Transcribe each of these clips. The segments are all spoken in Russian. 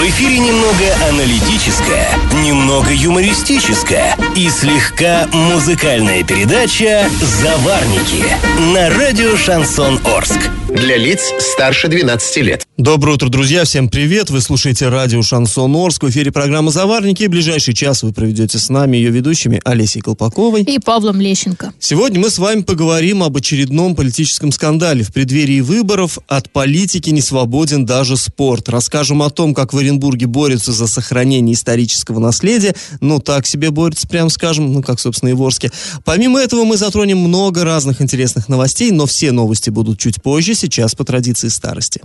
В эфире немного аналитическая, немного юмористическая и слегка музыкальная передача «Заварники» на радио «Шансон Орск». Для лиц старше 12 лет. Доброе утро, друзья. Всем привет. Вы слушаете радио «Шансон Орск». В эфире программа «Заварники». И ближайший час вы проведете с нами ее ведущими Олесей Колпаковой и Павлом Лещенко. Сегодня мы с вами поговорим об очередном политическом скандале. В преддверии выборов от политики не свободен даже спорт. Расскажем о том, как в Оренбурге борются за сохранение исторического наследия. Ну, так себе борются, прям скажем, ну, как, собственно, и в Орске. Помимо этого, мы затронем много разных интересных новостей, но все новости будут чуть позже сейчас по традиции старости.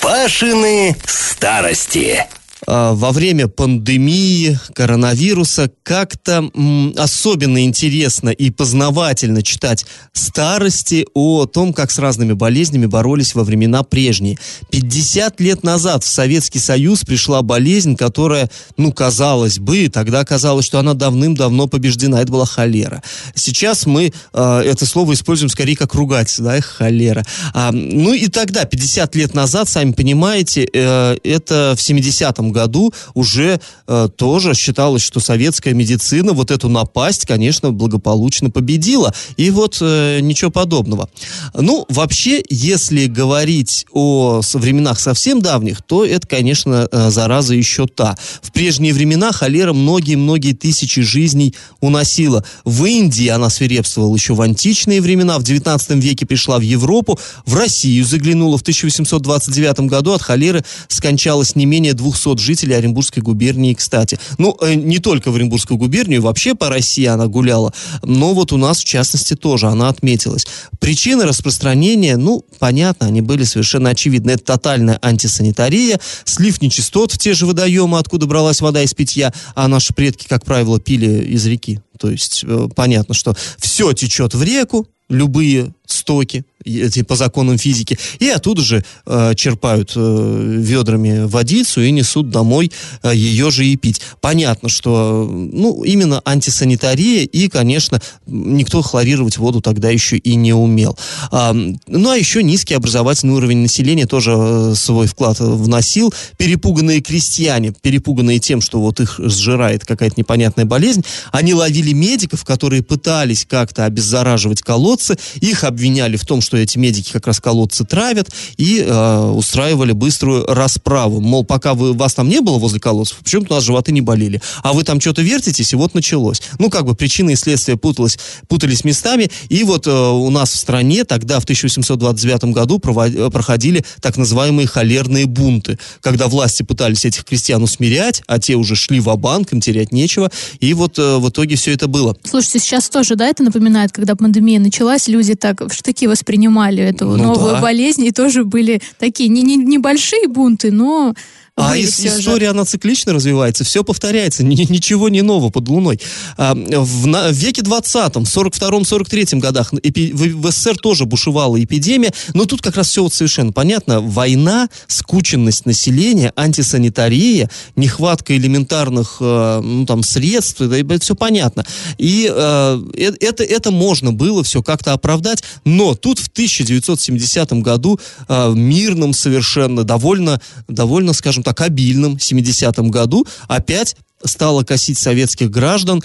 Пашины старости. А, во время пандемии коронавируса как-то особенно интересно и познавательно читать старости о том, как с разными болезнями боролись во времена прежние. 50 лет назад в Советский Союз пришла болезнь, которая, ну, казалось бы, тогда казалось, что она давным-давно побеждена. Это была холера. Сейчас мы э, это слово используем скорее как ругательство, да, холера. А, ну и тогда, 50 лет назад, сами понимаете, э, это в 70-м году уже э, тоже считалось, что советская медицина вот эту напасть, конечно, благополучно победила. И вот э, ничего подобного. Ну, вообще, если говорить о временах совсем давних, то это, конечно, э, зараза еще та. В прежние времена холера многие-многие тысячи жизней уносила. В Индии она свирепствовала еще в античные времена, в 19 веке пришла в Европу, в Россию заглянула в 1829 году, от холеры скончалось не менее 200 жителей Оренбургской губернии, кстати. Ну, э, не только в Оренбургскую губернию, вообще по России она гуляла, но вот у нас, в частности, тоже она отметилась. Причины распространения, ну, понятно, они были совершенно очевидны. Это тотальная антисанитария, слив нечистот в те же водоемы, откуда бралась вода из питья, а наши предки, как правило, пили из реки. То есть э, понятно, что все течет в реку, любые стоки, эти по законам физики, и оттуда же э, черпают э, ведрами водицу и несут домой э, ее же и пить. Понятно, что ну, именно антисанитария, и, конечно, никто хлорировать воду тогда еще и не умел. А, ну, а еще низкий образовательный уровень населения тоже э, свой вклад вносил. Перепуганные крестьяне, перепуганные тем, что вот их сжирает какая-то непонятная болезнь, они ловили медиков, которые пытались как-то обеззараживать колодцы, их обвиняли в том, что эти медики как раз колодцы травят и э, устраивали быструю расправу. Мол, пока вы, вас там не было возле колодцев, почему-то у нас животы не болели. А вы там что-то вертитесь, и вот началось. Ну, как бы причины и следствия путалось, путались местами. И вот э, у нас в стране тогда, в 1829 году, провод, проходили так называемые холерные бунты, когда власти пытались этих крестьян усмирять, а те уже шли в банк им терять нечего. И вот э, в итоге все это было. Слушайте, сейчас тоже, да, это напоминает, когда пандемия началась, люди так в штыки воспринимали эту ну, новую да. болезнь, и тоже были такие не, не, небольшие бунты, но а из, история, же. она циклично развивается, все повторяется, ни, ничего не нового под луной. А, в, на, в веке 20-м, 42-43 годах эпи, в, в СССР тоже бушевала эпидемия, но тут как раз все вот совершенно понятно. Война, скученность населения, антисанитария, нехватка элементарных э, ну, там, средств, это, это все понятно. И э, э, это, это можно было все как-то оправдать, но тут в 1970 году э, мирным совершенно, довольно, довольно, скажем так, обильном 70-м году опять стала косить советских граждан,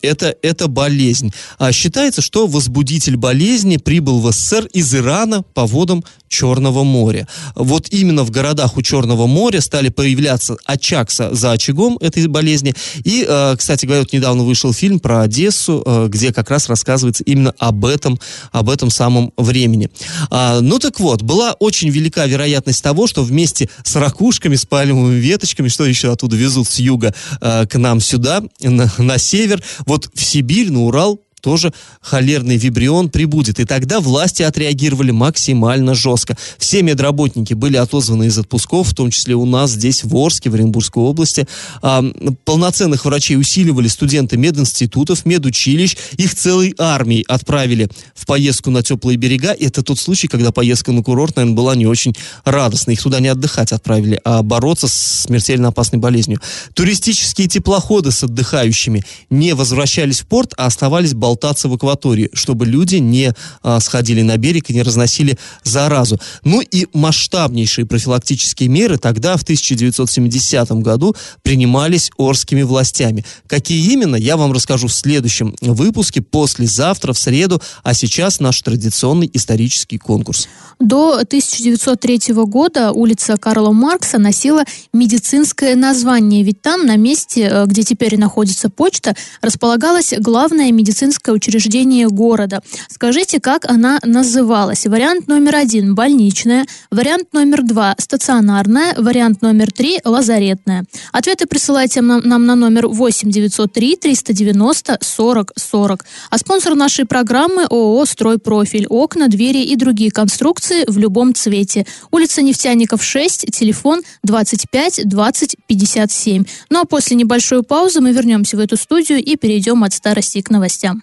это, это болезнь. А считается, что возбудитель болезни прибыл в СССР из Ирана по водам Черного моря. Вот именно в городах у Черного моря стали появляться очаг за очагом этой болезни. И, э, кстати говоря, вот недавно вышел фильм про Одессу, э, где как раз рассказывается именно об этом, об этом самом времени. А, ну так вот, была очень велика вероятность того, что вместе с ракушками, с пальмовыми веточками, что еще оттуда везут с юга э, к нам сюда, на, на север, вот в Сибирь, на Урал тоже холерный вибрион прибудет. И тогда власти отреагировали максимально жестко. Все медработники были отозваны из отпусков, в том числе у нас здесь, в Орске, в Оренбургской области. А, полноценных врачей усиливали студенты мединститутов, медучилищ. Их целой армией отправили в поездку на теплые берега. И это тот случай, когда поездка на курорт, наверное, была не очень радостной. Их туда не отдыхать отправили, а бороться с смертельно опасной болезнью. Туристические теплоходы с отдыхающими не возвращались в порт, а оставались болтать болтаться в акватории, чтобы люди не а, сходили на берег и не разносили заразу. Ну и масштабнейшие профилактические меры тогда, в 1970 году, принимались Орскими властями. Какие именно, я вам расскажу в следующем выпуске, послезавтра, в среду, а сейчас наш традиционный исторический конкурс. До 1903 года улица Карла Маркса носила медицинское название, ведь там, на месте, э, где теперь находится почта, располагалось главное медицинское учреждение города. Скажите, как она называлась? Вариант номер один – больничная, вариант номер два – стационарная, вариант номер три – лазаретная. Ответы присылайте нам, нам на номер 8 903 390 40 40. А спонсор нашей программы – ООО «Стройпрофиль». Окна, двери и другие конструкции в любом цвете. Улица Нефтяников 6, телефон 25 20 57. Ну а после небольшой паузы мы вернемся в эту студию и перейдем от старости к новостям.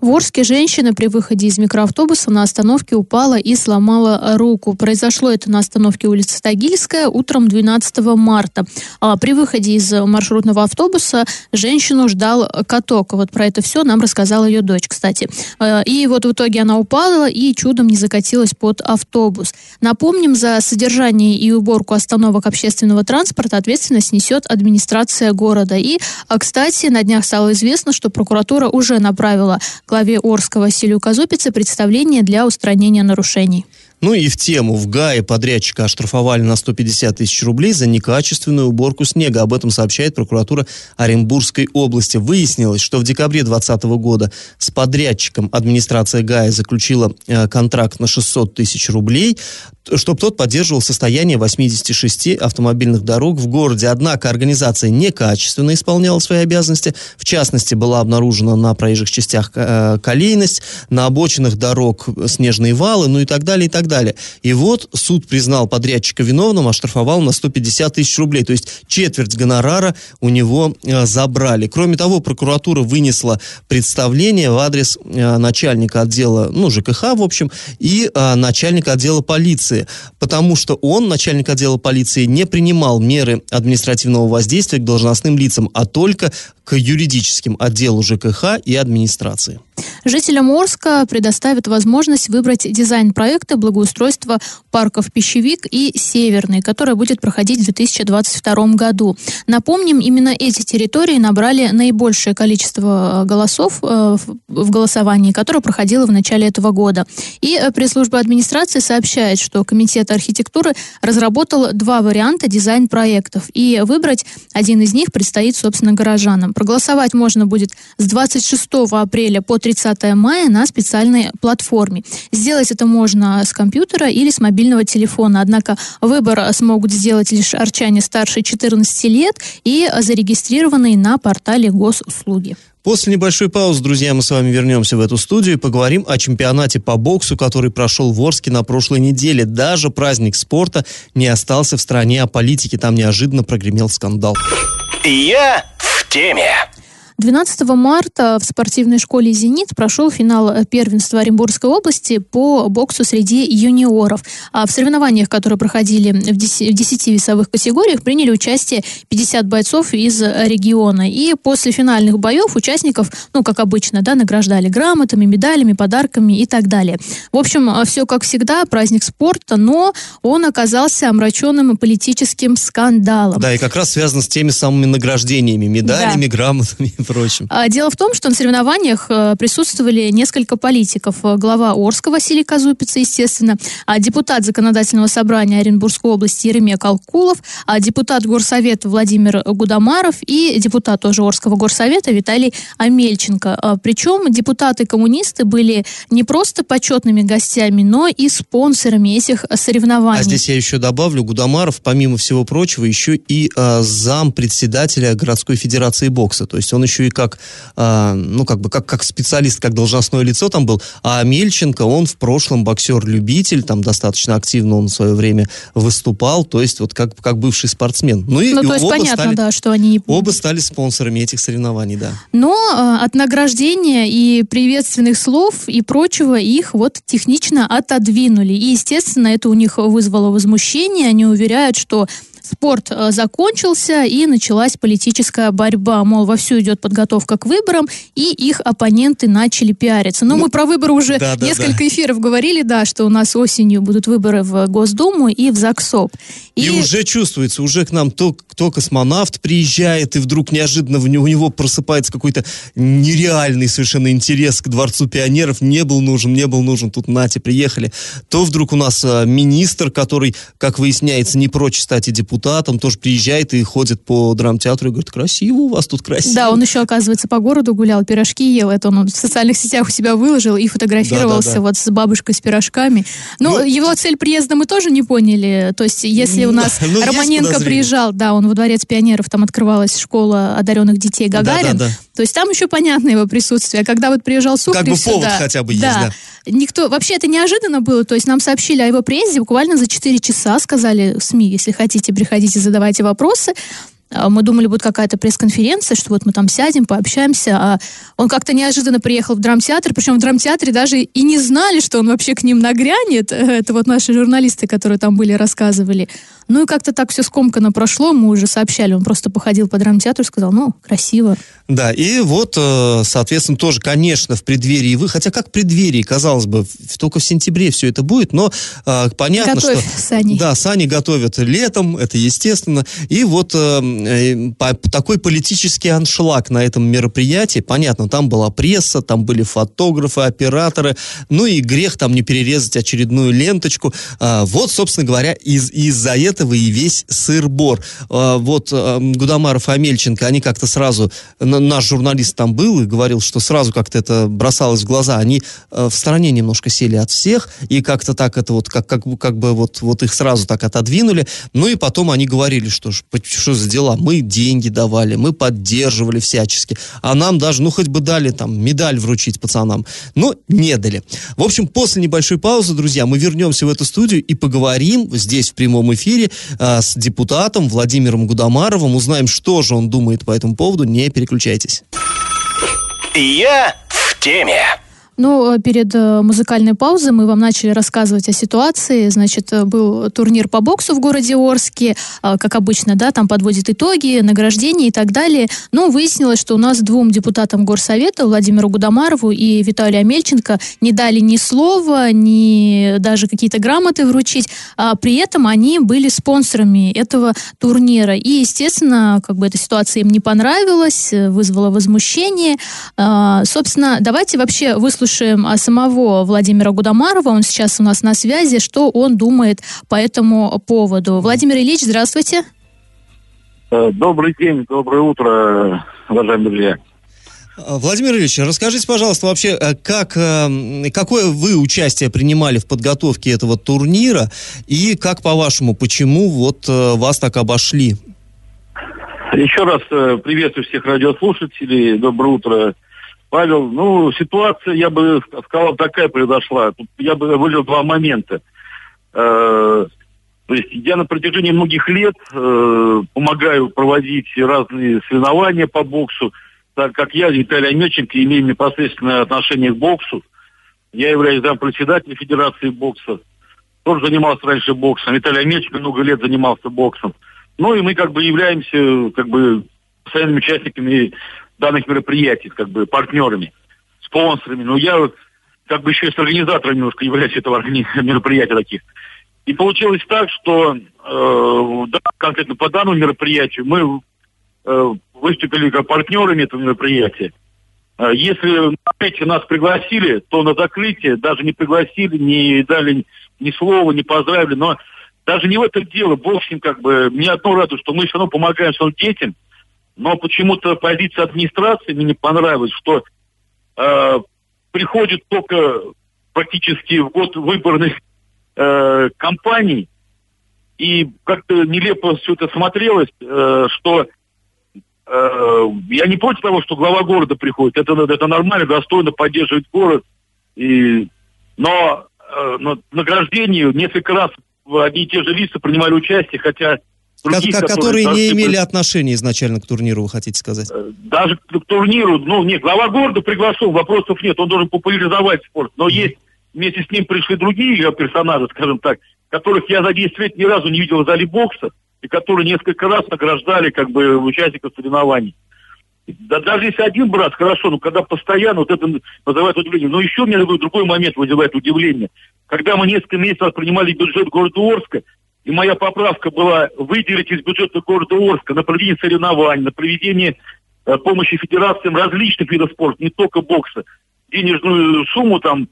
В Орске женщина при выходе из микроавтобуса на остановке упала и сломала руку. Произошло это на остановке улицы Тагильская утром 12 марта. А при выходе из маршрутного автобуса женщину ждал каток. Вот про это все нам рассказала ее дочь, кстати. А, и вот в итоге она упала и чудом не закатилась под автобус. Напомним, за содержание и уборку остановок общественного транспорта ответственность несет администрация города. И, а, кстати, на днях стало известно, что прокуратура уже направила главе Орска Василию Казупице представление для устранения нарушений. Ну и в тему. В ГАИ подрядчика оштрафовали на 150 тысяч рублей за некачественную уборку снега. Об этом сообщает прокуратура Оренбургской области. Выяснилось, что в декабре 2020 года с подрядчиком администрация ГАИ заключила э, контракт на 600 тысяч рублей чтобы тот поддерживал состояние 86 автомобильных дорог в городе. Однако организация некачественно исполняла свои обязанности. В частности, была обнаружена на проезжих частях э, колейность, на обочинах дорог снежные валы, ну и так далее, и так далее. И вот суд признал подрядчика виновным, оштрафовал на 150 тысяч рублей. То есть четверть гонорара у него э, забрали. Кроме того, прокуратура вынесла представление в адрес э, начальника отдела, ну, ЖКХ, в общем, и э, начальника отдела полиции, потому что он, начальник отдела полиции, не принимал меры административного воздействия к должностным лицам, а только к юридическим отделу ЖКХ и администрации. Жителям Орска предоставят возможность выбрать дизайн проекта благоустройства парков «Пищевик» и «Северный», который будет проходить в 2022 году. Напомним, именно эти территории набрали наибольшее количество э, голосов э, в голосовании, которое проходило в начале этого года. И э, пресс-служба администрации сообщает, что Комитет архитектуры разработал два варианта дизайн-проектов, и выбрать один из них предстоит, собственно, горожанам. Проголосовать можно будет с 26 апреля по 30 мая на специальной платформе. Сделать это можно с компьютера или с мобильного телефона. Однако выбор смогут сделать лишь арчане старше 14 лет и зарегистрированные на портале госуслуги. После небольшой паузы, друзья, мы с вами вернемся в эту студию и поговорим о чемпионате по боксу, который прошел в Орске на прошлой неделе. Даже праздник спорта не остался в стране, а политики там неожиданно прогремел скандал. Я в теме. 12 марта в спортивной школе «Зенит» прошел финал э, первенства Оренбургской области по боксу среди юниоров. А в соревнованиях, которые проходили в 10, в 10 весовых категориях, приняли участие 50 бойцов из региона. И после финальных боев участников, ну, как обычно, да, награждали грамотами, медалями, подарками и так далее. В общем, э, все как всегда, праздник спорта, но он оказался омраченным политическим скандалом. Да, и как раз связано с теми самыми награждениями, медалями, да. грамотами прочим. А, дело в том, что на соревнованиях э, присутствовали несколько политиков. Э, глава Орска Василий Казупица, естественно, а депутат Законодательного собрания Оренбургской области Еремия Калкулов, а депутат Горсовета Владимир Гудамаров и депутат тоже Орского горсовета Виталий Амельченко. Причем депутаты-коммунисты были не просто почетными гостями, но и спонсорами этих соревнований. А здесь я еще добавлю, Гудамаров, помимо всего прочего, еще и э, зам председателя городской федерации бокса. То есть он еще еще и как, э, ну, как бы, как, как специалист, как должностное лицо там был. А Мельченко, он в прошлом боксер-любитель, там достаточно активно он в свое время выступал, то есть вот как, как бывший спортсмен. Ну, и, ну и то есть оба понятно, стали, да, что они... Оба стали спонсорами этих соревнований, да. Но э, от награждения и приветственных слов и прочего их вот технично отодвинули. И, естественно, это у них вызвало возмущение. Они уверяют, что спорт э, закончился и началась политическая борьба. Мол, вовсю идет подготовка к выборам, и их оппоненты начали пиариться. Но ну, мы про выборы уже да, несколько да. эфиров говорили, да, что у нас осенью будут выборы в Госдуму и в ЗАГСОП. И, и уже чувствуется, уже к нам то, кто космонавт приезжает, и вдруг неожиданно у него просыпается какой-то нереальный совершенно интерес к Дворцу пионеров. Не был нужен, не был нужен, тут нате, приехали. То вдруг у нас а, министр, который, как выясняется, не прочь стать и депутатом, тоже приезжает и ходит по драмтеатру и говорит, красиво у вас тут красиво. Да, он еще, оказывается, по городу гулял, пирожки ел. Это он в социальных сетях у себя выложил и фотографировался да, да, да. вот с бабушкой с пирожками. Ну, ну, его цель приезда мы тоже не поняли. То есть, если у нас ну, Романенко приезжал, да, он во дворец пионеров, там открывалась школа одаренных детей Гагарин. Да, да, да. То есть там еще понятно его присутствие. А когда вот приезжал Сухарев Как бы повод сюда, хотя бы да, есть, да. Никто, вообще это неожиданно было, то есть нам сообщили о его приезде буквально за 4 часа, сказали СМИ, если хотите, приходите, задавайте вопросы. А, мы думали, будет какая-то пресс-конференция, что вот мы там сядем, пообщаемся. А он как-то неожиданно приехал в драмтеатр, причем в драмтеатре даже и не знали, что он вообще к ним нагрянет. Это вот наши журналисты, которые там были, рассказывали. Ну и как-то так все скомканно прошло, мы уже сообщали. Он просто походил по драмтеатру и сказал, ну, красиво. Да, и вот, э, соответственно, тоже, конечно, в преддверии вы, хотя как в преддверии, казалось бы, только в сентябре все это будет, но э, понятно, Готовь, что... Сани. Да, сани готовят летом, это естественно. И вот э, э такой политический аншлаг на этом мероприятии, понятно, там была пресса, там были фотографы, операторы, ну и грех там не перерезать очередную ленточку. Э, вот, собственно говоря, из- из-за этого и весь сыр-бор. Э, вот Гудамаров и Амельченко, они как-то сразу наш журналист там был и говорил, что сразу как-то это бросалось в глаза. Они э, в стороне немножко сели от всех, и как-то так это вот, как, как, как бы вот, вот их сразу так отодвинули. Ну и потом они говорили, что что за дела, мы деньги давали, мы поддерживали всячески, а нам даже, ну хоть бы дали там медаль вручить пацанам, но не дали. В общем, после небольшой паузы, друзья, мы вернемся в эту студию и поговорим здесь в прямом эфире э, с депутатом Владимиром Гудамаровым, узнаем, что же он думает по этому поводу, не переключайтесь. Я в теме. Ну, э, перед э, музыкальной паузой мы вам начали рассказывать о ситуации. Значит, э, был турнир по боксу в городе Орске, как обычно, да, там подводит итоги, награждения и так далее. Но выяснилось, что у нас двум депутатам Горсовета, Владимиру Гудамарову и Виталию Амельченко, не дали ни слова, ни даже какие-то грамоты вручить. А при этом они были спонсорами этого турнира. И, естественно, как бы эта ситуация им не понравилась, вызвала возмущение. А, собственно, давайте вообще выслушаем выслушаем а, самого Владимира Гудамарова. Он сейчас у нас на связи. Что он думает по этому поводу? Владимир Ильич, здравствуйте. Э, добрый день, доброе утро, уважаемые друзья. Э, Владимир Ильич, расскажите, пожалуйста, вообще, э, как, какое вы участие принимали в подготовке этого турнира и как, по-вашему, почему вот вас так обошли? Еще раз приветствую всех радиослушателей. Доброе утро, Павел, ну, ситуация, я бы сказал, такая произошла. Тут я бы выделил два момента. Э, то есть я на протяжении многих лет э, помогаю проводить разные соревнования по боксу, так как я, Виталий Амельченко, имею непосредственное отношение к боксу. Я являюсь зампредседателем Федерации бокса. Тоже занимался раньше боксом. Виталий Амельченко много лет занимался боксом. Ну и мы как бы являемся как бы постоянными участниками данных мероприятий, как бы партнерами, спонсорами. Но я как бы еще и с организатором немножко являюсь этого мероприятия таких. И получилось так, что э, да, конкретно по данному мероприятию мы э, выступили как партнерами этого мероприятия. Э, если эти нас пригласили, то на закрытие даже не пригласили, не дали ни слова, не поздравили. Но даже не в этом дело. Бог с как бы. Мне одно радует, что мы все равно помогаем своим детям – но почему-то позиция администрации мне не понравилась, что э, приходит только практически в год выборных э, кампаний, и как-то нелепо все это смотрелось, э, что э, я не против того, что глава города приходит, это, это нормально, достойно поддерживать город, и, но э, на награждении несколько раз одни и те же лица принимали участие, хотя других, как, которые, которые не имели отношения изначально к турниру, вы хотите сказать? Э, даже к турниру, ну, нет, глава города приглашен, вопросов нет, он должен популяризовать спорт, но mm-hmm. есть, вместе с ним пришли другие персонажи, скажем так, которых я за 10 лет ни разу не видел в зале бокса, и которые несколько раз награждали как бы участников соревнований. Да, даже если один брат, хорошо, но когда постоянно, вот это вызывает удивление. Но еще у меня другой момент вызывает удивление. Когда мы несколько месяцев принимали бюджет города Орска, и моя поправка была выделить из бюджета города Орска на проведение соревнований, на проведение э, помощи федерациям различных видов спорта, не только бокса, денежную сумму там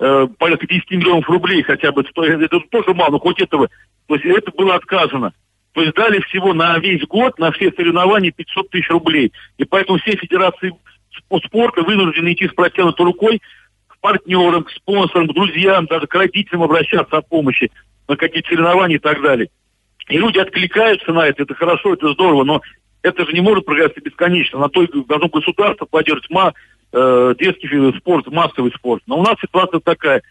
э, порядка 10 миллионов рублей хотя бы, это тоже мало, но хоть этого, то есть это было отказано. То есть дали всего на весь год, на все соревнования 500 тысяч рублей. И поэтому все федерации спорта вынуждены идти с протянутой рукой к партнерам, к спонсорам, к друзьям, даже к родителям обращаться о помощи на какие-то соревнования и так далее. И люди откликаются на это, это хорошо, это здорово, но это же не может продолжаться бесконечно. На то должно государство поддерживать ма, э, детский спорт, массовый спорт. Но у нас ситуация такая.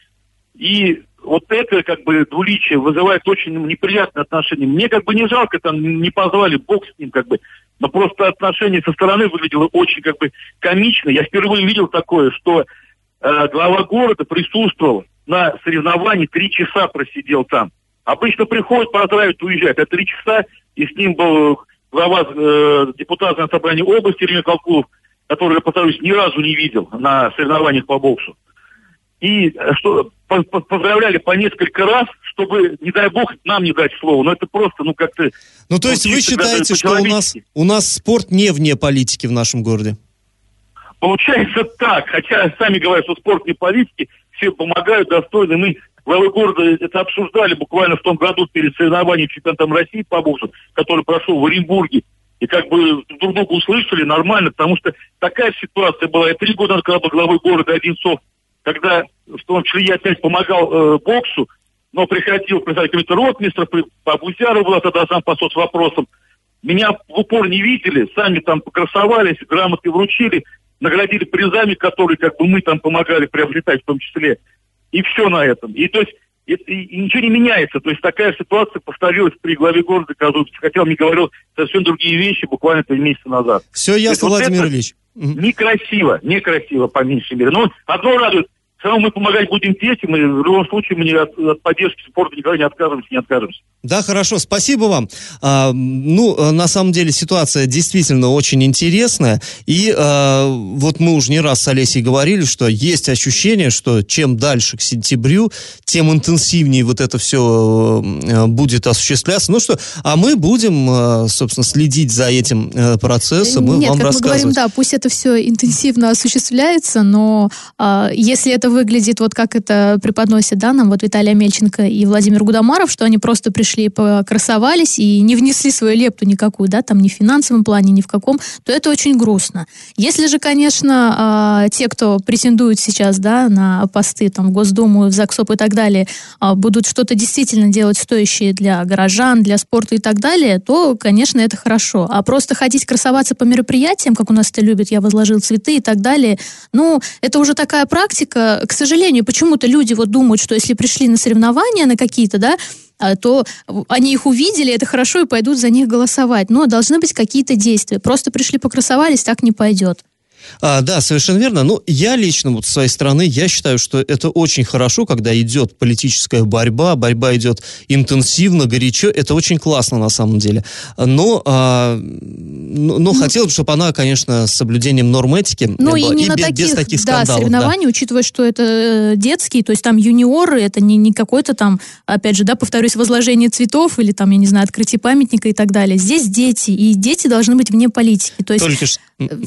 И вот это как бы двуличие вызывает очень неприятные отношения. Мне как бы не жалко, там не позвали, бог с ним как бы. Но просто отношение со стороны выглядело очень как бы комично. Я впервые видел такое, что э, глава города присутствовал на соревновании, три часа просидел там. Обычно приходит, поздравить, уезжает. А три часа, и с ним был глава э, депутата собрания области Илья Колкулов, который, я повторюсь, ни разу не видел на соревнованиях по боксу. И э, что поздравляли по несколько раз, чтобы, не дай бог, нам не дать слово. Но это просто, ну, как-то... Ну, то есть вы считаете, что у нас, у нас спорт не вне политики в нашем городе? Получается так, хотя сами говорят, что спорт не политики, все помогают достойно. Мы главы города это обсуждали буквально в том году перед соревнованием чемпионатом России по боксу, который прошел в Оренбурге. И как бы друг друга услышали нормально, потому что такая ситуация была. Я три года назад, был главой города Одинцов, когда в том числе я опять помогал э, боксу, но приходил представитель комитета ротмистров, по Бузяру была тогда сам посол с вопросом. Меня в упор не видели, сами там покрасовались, грамоты вручили, наградили призами, которые как бы мы там помогали приобретать в том числе. И все на этом. И то есть и, и, ничего не меняется. То есть такая ситуация повторилась при главе города Казубцев. Хотя он мне говорил совсем другие вещи буквально три месяца назад. Все ясно, вот Владимир Ильич. Некрасиво, некрасиво, по меньшей мере. Но одно радует, равно мы помогать будем детям, и в любом случае мы не от, от поддержки спорта никогда не откажемся, не откажемся. Да, хорошо, спасибо вам. А, ну, э, на самом деле ситуация действительно очень интересная, и а, вот мы уже не раз с Олесей говорили, что есть ощущение, что чем дальше к сентябрю, тем интенсивнее вот это все э, будет осуществляться. Ну что, а мы будем, собственно, следить за этим процессом, мы Нет, вам как мы говорим, да, пусть это все интенсивно осуществляется, но а, если это выглядит вот как это преподносят, да, нам вот Виталий Амельченко и Владимир Гудамаров, что они просто пришли, покрасовались и не внесли свою лепту никакую, да, там ни в финансовом плане, ни в каком, то это очень грустно. Если же, конечно, э, те, кто претендует сейчас, да, на посты там в Госдуму, в ЗАГСОП и так далее, э, будут что-то действительно делать стоящее для горожан, для спорта и так далее, то, конечно, это хорошо. А просто ходить красоваться по мероприятиям, как у нас это любят, я возложил цветы и так далее, ну, это уже такая практика, к сожалению, почему-то люди вот думают, что если пришли на соревнования на какие-то, да, а, то они их увидели, это хорошо, и пойдут за них голосовать. Но должны быть какие-то действия. Просто пришли покрасовались, так не пойдет. А, да, совершенно верно. Ну, я лично, вот с своей стороны, я считаю, что это очень хорошо, когда идет политическая борьба, борьба идет интенсивно, горячо. Это очень классно на самом деле. Но, а, но, но ну, хотелось бы, чтобы она, конечно, с соблюдением норм этики ну, была. и, не и на без, таких, без таких скандалов. Да, соревнований, да. учитывая, что это э, детские, то есть там юниоры, это не, не какой-то там, опять же, да, повторюсь, возложение цветов или там, я не знаю, открытие памятника и так далее. Здесь дети, и дети должны быть вне политики. То есть Только...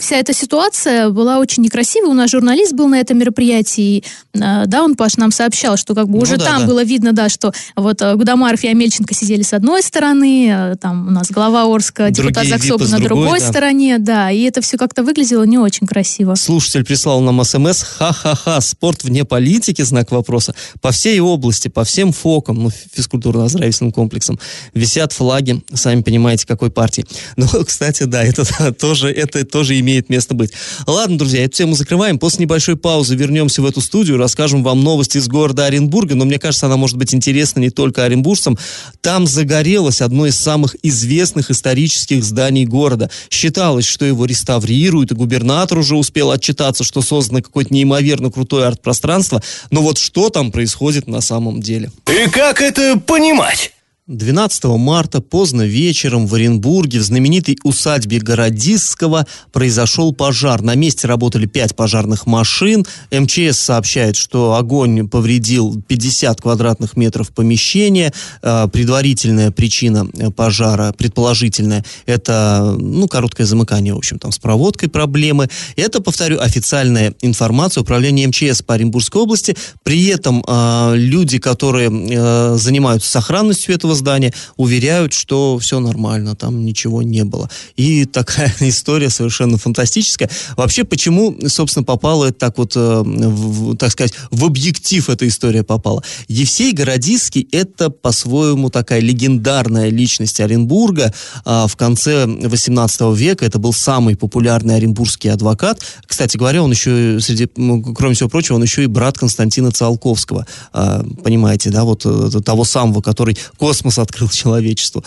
вся эта ситуация ситуация была очень некрасивая. У нас журналист был на этом мероприятии. А, да, он, Паш, нам сообщал, что как бы ну, уже да, там да. было видно, да, что вот э, Гудамаров и Амельченко сидели с одной стороны, а, там у нас глава Орска, депутат Заксоба на другой, другой да. стороне, да, и это все как-то выглядело не очень красиво. Слушатель прислал нам смс, ха-ха-ха, спорт вне политики, знак вопроса. По всей области, по всем фокам, ну, физкультурно-оздоровительным комплексам, висят флаги, сами понимаете, какой партии. Ну, кстати, да, это тоже, это тоже имеет место быть. Ладно, друзья, эту тему закрываем. После небольшой паузы вернемся в эту студию, расскажем вам новости из города Оренбурга, но мне кажется, она может быть интересна не только оренбуржцам. Там загорелось одно из самых известных исторических зданий города. Считалось, что его реставрируют, и губернатор уже успел отчитаться, что создано какое-то неимоверно крутое арт-пространство. Но вот что там происходит на самом деле? И как это понимать? 12 марта поздно вечером в Оренбурге в знаменитой усадьбе Городисского произошел пожар. На месте работали пять пожарных машин. МЧС сообщает, что огонь повредил 50 квадратных метров помещения. Э, предварительная причина пожара, предположительная, это ну, короткое замыкание, в общем, там с проводкой проблемы. Это, повторю, официальная информация управления МЧС по Оренбургской области. При этом э, люди, которые э, занимаются сохранностью этого здания, уверяют, что все нормально, там ничего не было. И такая история совершенно фантастическая. Вообще, почему, собственно, попала так вот, э, в, так сказать, в объектив эта история попала? Евсей Городиский – это, по-своему, такая легендарная личность Оренбурга. А в конце 18 века это был самый популярный оренбургский адвокат. Кстати говоря, он еще, среди, кроме всего прочего, он еще и брат Константина Циолковского. А, понимаете, да, вот э, того самого, который космос открыл человечеству.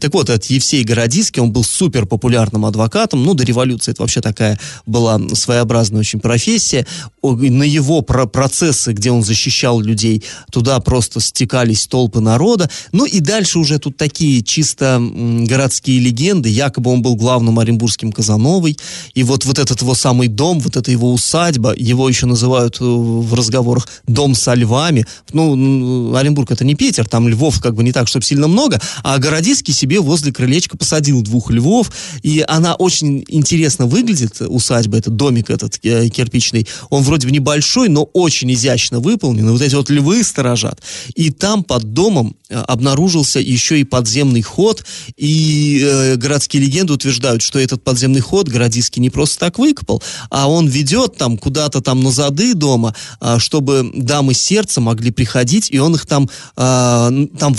Так вот, этот Евсей Городиский, он был супер популярным адвокатом, ну, до революции это вообще такая была своеобразная очень профессия. На его про процессы, где он защищал людей, туда просто стекались толпы народа. Ну и дальше уже тут такие чисто городские легенды. Якобы он был главным оренбургским Казановой. И вот, вот этот его самый дом, вот эта его усадьба, его еще называют э, в разговорах дом со львами. Ну, Оренбург это не Питер, там львов как бы не так, чтобы сильно много, а Городиский себе возле крылечка посадил двух львов, и она очень интересно выглядит, усадьба, этот домик этот э, кирпичный, он вроде бы небольшой, но очень изящно выполнен, и вот эти вот львы сторожат. И там под домом э, обнаружился еще и подземный ход, и э, городские легенды утверждают, что этот подземный ход Городиский не просто так выкопал, а он ведет там куда-то там на зады дома, э, чтобы дамы сердца могли приходить, и он их там, э, там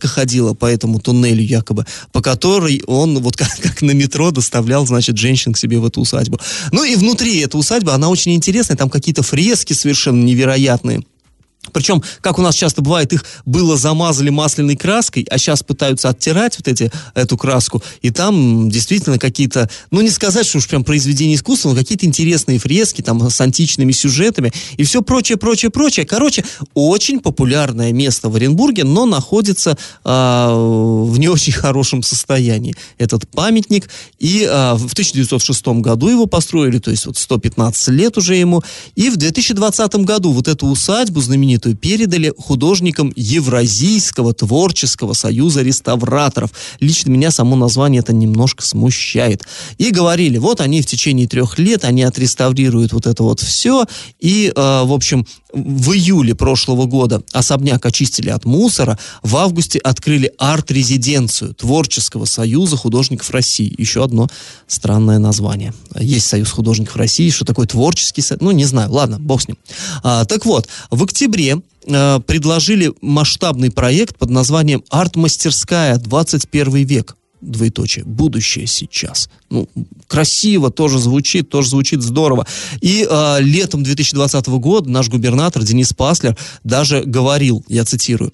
вагонетка ходила по этому туннелю якобы, по которой он вот как, как на метро доставлял, значит, женщин к себе в эту усадьбу. Ну и внутри эта усадьба, она очень интересная, там какие-то фрески совершенно невероятные. Причем, как у нас часто бывает, их было замазали масляной краской, а сейчас пытаются оттирать вот эти, эту краску, и там действительно какие-то, ну не сказать, что уж прям произведения искусства, но какие-то интересные фрески там с античными сюжетами и все прочее, прочее, прочее. Короче, очень популярное место в Оренбурге, но находится э, очень хорошем состоянии этот памятник. И э, в 1906 году его построили, то есть вот 115 лет уже ему, и в 2020 году вот эту усадьбу знаменитую передали художникам Евразийского творческого союза реставраторов. Лично меня само название это немножко смущает. И говорили, вот они в течение трех лет, они отреставрируют вот это вот все. И, э, в общем, в июле прошлого года особняк очистили от мусора, в августе открыли арт-резиденцию Творческого союза художников России. Еще одно странное название. Есть Союз художников России, что такое творческий союз, ну не знаю, ладно, бог с ним. А, так вот, в октябре э, предложили масштабный проект под названием «Арт-мастерская 21 век» двоеточие, будущее сейчас. Ну, красиво тоже звучит, тоже звучит здорово. И э, летом 2020 года наш губернатор Денис Паслер даже говорил, я цитирую,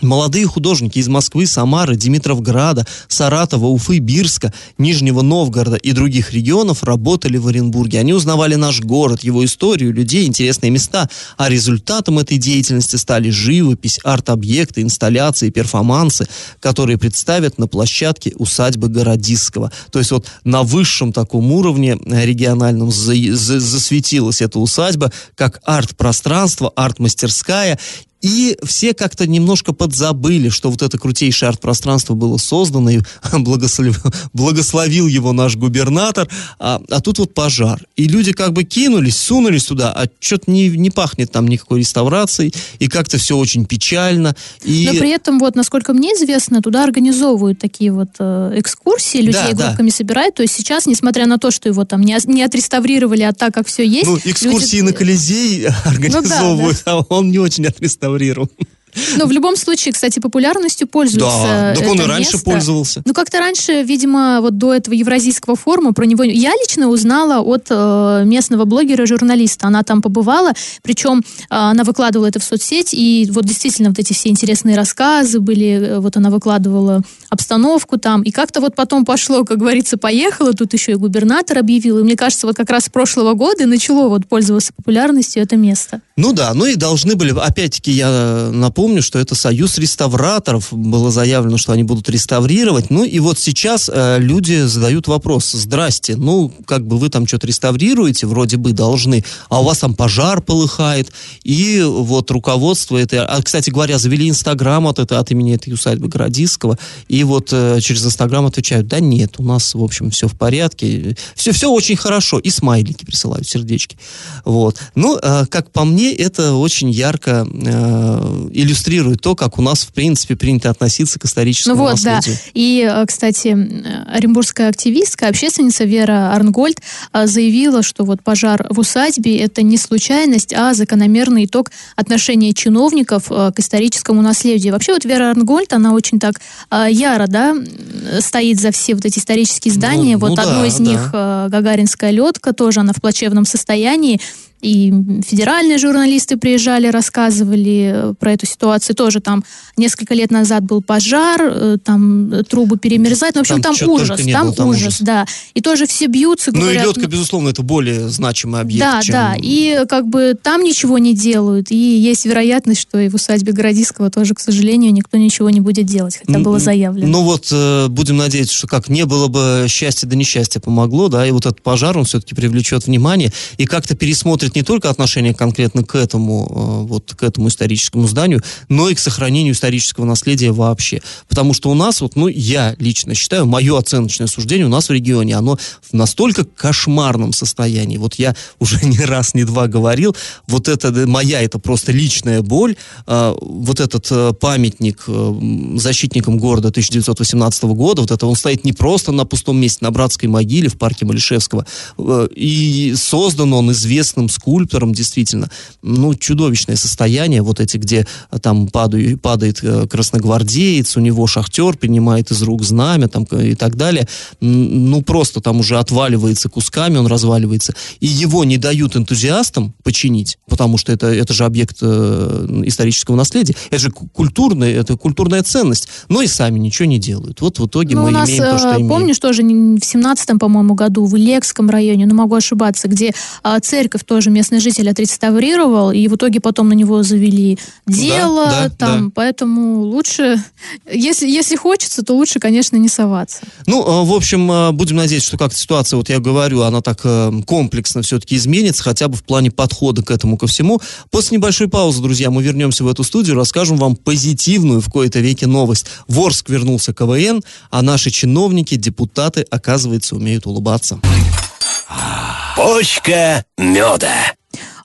Молодые художники из Москвы, Самары, Димитровграда, Саратова, Уфы, Бирска, Нижнего Новгорода и других регионов работали в Оренбурге. Они узнавали наш город, его историю, людей, интересные места. А результатом этой деятельности стали живопись, арт-объекты, инсталляции, перформансы, которые представят на площадке усадьбы Городисского. То есть вот на высшем таком уровне региональном за, за, засветилась эта усадьба как арт-пространство, арт-мастерская и все как-то немножко подзабыли, что вот это крутейшее арт-пространство было создано, и благословил, благословил его наш губернатор, а, а тут вот пожар. И люди как бы кинулись, сунулись туда, а что-то не, не пахнет там никакой реставрацией, и как-то все очень печально. И... Но при этом, вот, насколько мне известно, туда организовывают такие вот э, экскурсии, людей да, группами да. собирают, то есть сейчас, несмотря на то, что его там не, не отреставрировали, а так, как все есть... Ну, экскурсии люди... на Колизей организовывают, ну, да, да. а он не очень отреставрировал zauriram. Но в любом случае, кстати, популярностью пользуется Да, так он и раньше место. пользовался. Ну, как-то раньше, видимо, вот до этого Евразийского форума про него... Я лично узнала от э, местного блогера-журналиста. Она там побывала, причем э, она выкладывала это в соцсеть, и вот действительно вот эти все интересные рассказы были, э, вот она выкладывала обстановку там, и как-то вот потом пошло, как говорится, поехало, тут еще и губернатор объявил, и мне кажется, вот как раз с прошлого года начало вот пользоваться популярностью это место. Ну да, ну и должны были, опять-таки, я напомню, напомню, что это союз реставраторов. Было заявлено, что они будут реставрировать. Ну и вот сейчас э, люди задают вопрос. Здрасте, ну как бы вы там что-то реставрируете, вроде бы должны, а у вас там пожар полыхает. И вот руководство это... А, кстати говоря, завели Инстаграм от, это, от имени этой усадьбы Городисского. И вот э, через Инстаграм отвечают, да нет, у нас, в общем, все в порядке. Все, все очень хорошо. И смайлики присылают, сердечки. Вот. Ну, э, как по мне, это очень ярко э, иллюстрирует то, как у нас, в принципе, принято относиться к историческому ну вот, наследию. Да. И, э, кстати, оренбургская активистка, общественница Вера Арнгольд э, заявила, что вот пожар в усадьбе это не случайность, а закономерный итог отношения чиновников э, к историческому наследию. Вообще вот Вера Арнгольд, она очень так яро, да, стоит за все вот эти исторические здания. Ну, вот ну, одно да, из да. них Гагаринская ледка, тоже она в плачевном состоянии и федеральные журналисты приезжали, рассказывали э, про эту ситуацию. Тоже там несколько лет назад был пожар, э, там трубы перемерзают. Ну, в общем, там, там ужас, там, было, там ужас, ужас, да. И тоже все бьются, говорят... Ну и ледка, безусловно, это более значимый объект, Да, чем... да, и как бы там ничего не делают. И есть вероятность, что и в усадьбе Городиского тоже, к сожалению, никто ничего не будет делать, хотя было заявлено. Ну вот, э, будем надеяться, что как не было бы счастья, да несчастья помогло, да, и вот этот пожар, он все-таки привлечет внимание и как-то пересмотрит не только отношение конкретно к этому, э, вот к этому историческому зданию, но и к сохранению исторического наследия вообще. Потому что у нас, вот, ну, я лично считаю, мое оценочное суждение у нас в регионе, оно в настолько кошмарном состоянии. Вот я уже не раз, не два говорил, вот это моя, это просто личная боль. Э, вот этот э, памятник защитникам города 1918 года, вот это он стоит не просто на пустом месте, на братской могиле в парке Малишевского, и создан он известным котором действительно, ну, чудовищное состояние, вот эти, где э, там падаю, падает э, красногвардеец, у него шахтер принимает из рук знамя там, и так далее, ну, просто там уже отваливается кусками, он разваливается, и его не дают энтузиастам починить, потому что это, это же объект э, исторического наследия, это же культурная, это культурная ценность, но и сами ничего не делают. Вот в итоге ну, мы нас, имеем то, что имеем. Помнишь, тоже в 17-м, по-моему, году в Илекском районе, ну, могу ошибаться, где а, церковь тоже местная житель отреставрировал, и в итоге потом на него завели дело, да, да, там, да. поэтому лучше, если, если хочется, то лучше, конечно, не соваться. Ну, э, в общем, э, будем надеяться, что как-то ситуация, вот я говорю, она так э, комплексно все-таки изменится, хотя бы в плане подхода к этому ко всему. После небольшой паузы, друзья, мы вернемся в эту студию, расскажем вам позитивную в кои-то веке новость. В Орск вернулся КВН, а наши чиновники, депутаты, оказывается, умеют улыбаться. Почка меда.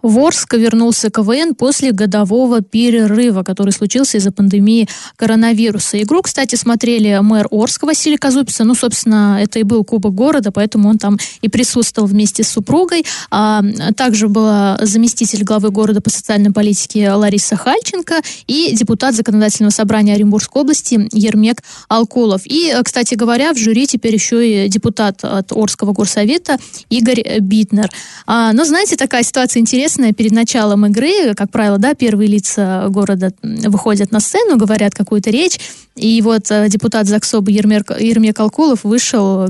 В Орск вернулся КВН после годового перерыва, который случился из-за пандемии коронавируса. Игру, кстати, смотрели мэр Орска Василий Казупица. Ну, собственно, это и был Кубок города, поэтому он там и присутствовал вместе с супругой. А, также была заместитель главы города по социальной политике Лариса Хальченко и депутат законодательного собрания Оренбургской области Ермек Алкулов. И, кстати говоря, в жюри теперь еще и депутат от Орского горсовета Игорь Битнер. А, но, знаете, такая ситуация интересная интересное, перед началом игры, как правило, да, первые лица города выходят на сцену, говорят какую-то речь, и вот э, депутат ЗАГСОБа Ермек, Алкулов вышел,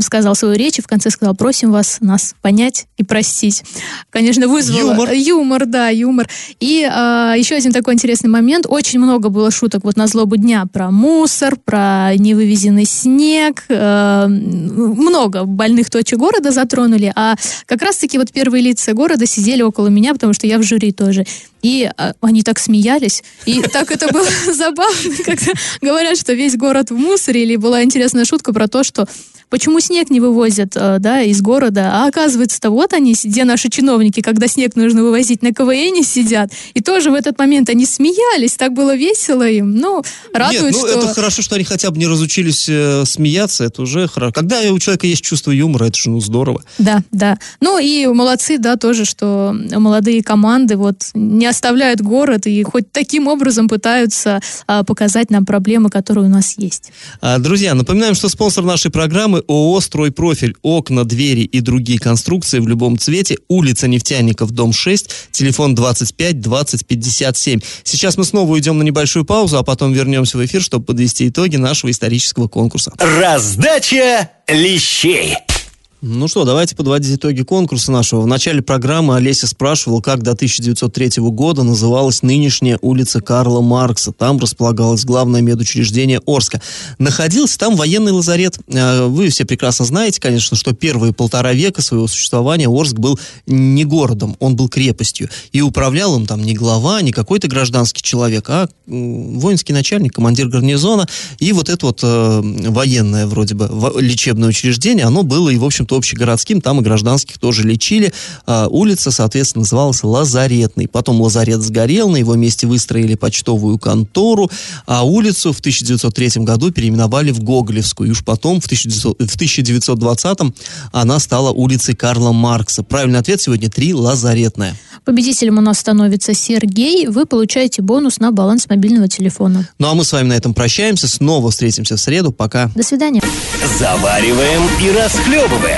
сказал свою речь и в конце сказал, просим вас нас понять и простить. Конечно, вызвало... Юмор. Юмор, да, юмор. И э, еще один такой интересный момент. Очень много было шуток вот на злобу дня про мусор, про невывезенный снег. Э, много больных точек города затронули. А как раз-таки вот первые лица города сидели около меня, потому что я в жюри тоже. И а, они так смеялись, и так это было забавно, когда говорят, что весь город в мусоре, или была интересная шутка про то, что почему снег не вывозят э, да, из города, а оказывается-то вот они, где наши чиновники, когда снег нужно вывозить, на КВН сидят, и тоже в этот момент они смеялись, так было весело им, ну, радует, Нет, ну, что... это хорошо, что они хотя бы не разучились э, смеяться, это уже хорошо. Когда у человека есть чувство юмора, это же, ну, здорово. Да, да. Ну, и молодцы, да, тоже, что молодые команды вот не оставляют город и хоть таким образом пытаются а, показать нам проблемы, которые у нас есть. А, друзья, напоминаем, что спонсор нашей программы ООО «Стройпрофиль». Окна, двери и другие конструкции в любом цвете. Улица Нефтяников, дом 6, телефон 25 20 57. Сейчас мы снова уйдем на небольшую паузу, а потом вернемся в эфир, чтобы подвести итоги нашего исторического конкурса. Раздача лещей. Ну что, давайте подводить итоги конкурса нашего. В начале программы Олеся спрашивала, как до 1903 года называлась нынешняя улица Карла Маркса. Там располагалось главное медучреждение Орска. Находился там военный лазарет. Э, вы все прекрасно знаете, конечно, что первые полтора века своего существования Орск был не городом, он был крепостью. И управлял им там не глава, не какой-то гражданский человек, а воинский начальник, командир гарнизона. И вот это вот э, военное вроде бы лечебное учреждение, оно было и, в общем общем-то, общегородским, там и гражданских тоже лечили. А, улица, соответственно, называлась Лазаретной. Потом лазарет сгорел, на его месте выстроили почтовую контору, а улицу в 1903 году переименовали в Гоголевскую. И уж потом, в, 1900, в 1920-м, она стала улицей Карла Маркса. Правильный ответ сегодня три Лазаретная. Победителем у нас становится Сергей. Вы получаете бонус на баланс мобильного телефона. Ну а мы с вами на этом прощаемся. Снова встретимся в среду. Пока. До свидания. Завариваем и расхлебываем